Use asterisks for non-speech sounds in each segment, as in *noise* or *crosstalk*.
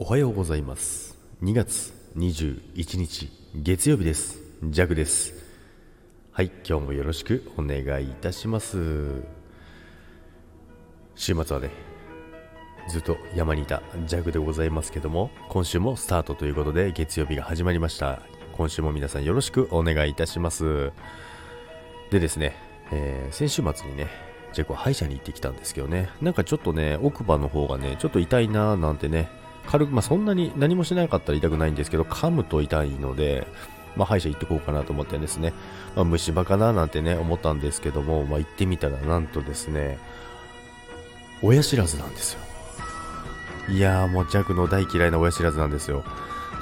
おはようございます。2月21日月曜日です。ジャグです。はい今日もよろしくお願いいたします。週末はねずっと山にいたジャグでございますけども今週もスタートということで月曜日が始まりました。今週も皆さんよろしくお願いいたします。でですね、えー、先週末にねジャグは歯医者に行ってきたんですけどねなんかちょっとね奥歯の方がねちょっと痛いなーなんてね軽く、まあ、そんなに何もしなかったら痛くないんですけど噛むと痛いのでまあ、歯医者行ってこうかなと思ってですね、まあ、虫歯かななんてね、思ったんですけども、まあ、行ってみたらなんとですね、親知らずなんですよ。いやーもうジャクの大嫌いな親知らずなんですよ。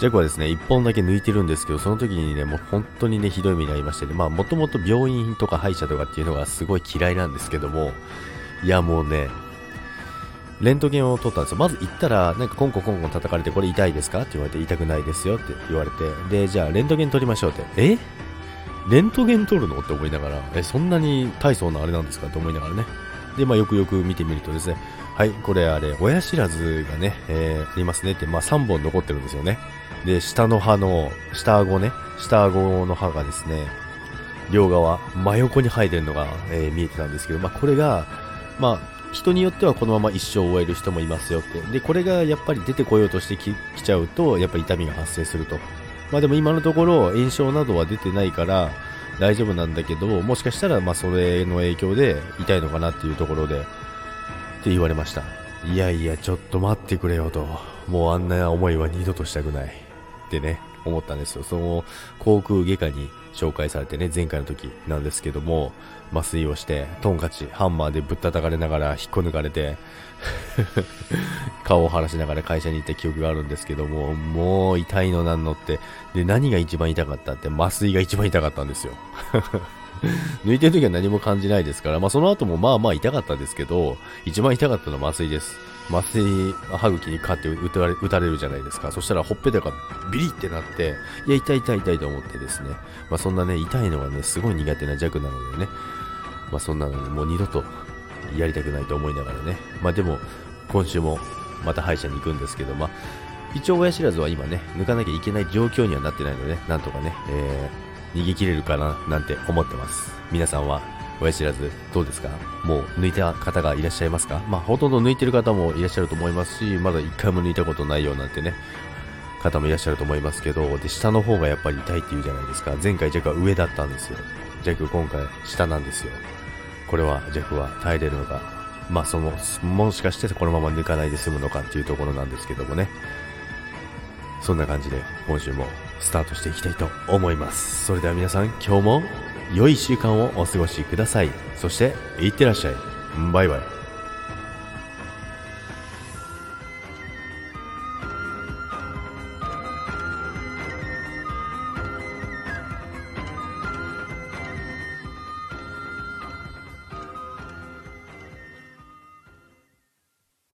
ジャクはですね、1本だけ抜いてるんですけど、その時にね、もう本当にね、ひどい目に遭いましてね、まあ、もともと病院とか歯医者とかっていうのがすごい嫌いなんですけども、いや、もうね、レントゲンを取ったんですよ。まず行ったら、なんかコンコンコンコン叩かれて、これ痛いですか？って言われて、痛くないですよって言われて、で、じゃあレントゲン取りましょうって。え？レントゲン取るの？って思いながら、え、そんなに大層なあれなんですか？って思いながらね。で、まあ、よくよく見てみるとですね、はい、これあれ、親知らずがね、えー、ありますねって、まあ、3本残ってるんですよね。で、下の歯の、下顎ね、下顎の歯がですね、両側、真横に生えてるのが、えー、見えてたんですけど、まあ、これが、まあ、人によってはこのまま一生を終える人もいますよって。で、これがやっぱり出てこようとしてきちゃうと、やっぱり痛みが発生すると。まあでも今のところ炎症などは出てないから大丈夫なんだけど、もしかしたらまあそれの影響で痛いのかなっていうところで、って言われました。いやいや、ちょっと待ってくれよと。もうあんな思いは二度としたくない。ってね、思ったんですよ。その、航空外科に紹介されてね、前回の時なんですけども、麻酔をして、トンカチ、ハンマーでぶったたかれながら引っこ抜かれて *laughs* 顔を腫らしながら会社に行った記憶があるんですけども、もう痛いのなんのって、で、何が一番痛かったって、麻酔が一番痛かったんですよ。*laughs* 抜いてる時は何も感じないですから、まあその後もまあまあ痛かったですけど、一番痛かったのは麻酔です。麻酔、歯茎にかって打たれ打たれるじゃないですか。そしたらほっぺたがビリってなって、いや、痛い痛い痛いと思ってですね。まあそんなね、痛いのがね、すごい苦手な弱なのでね。まあそんなのにもう二度とやりたくないと思いながらね。まあでも、今週もまた歯医者に行くんですけど、まあ、一応親知らずは今ね、抜かなきゃいけない状況にはなってないのでね、なんとかね、えー、逃げ切れるかななんて思ってます。皆さんは親知らずどうですか？もう抜いた方がいらっしゃいますか？まあほとんど抜いてる方もいらっしゃると思いますし、まだ一回も抜いたことないようなんてね、方もいらっしゃると思いますけど、で、下の方がやっぱり痛いって言うじゃないですか。前回ジャックは上だったんですよ。ジャック今回下なんですよ。これはジャックは耐えれるのか、まあその、もしかしてこのまま抜かないで済むのかっていうところなんですけどもね。そんな感じで今週もスタートしていきたいと思います。それでは皆さん今日も良い週間をお過ごしください。そして、いってらっしゃい。バイバイ。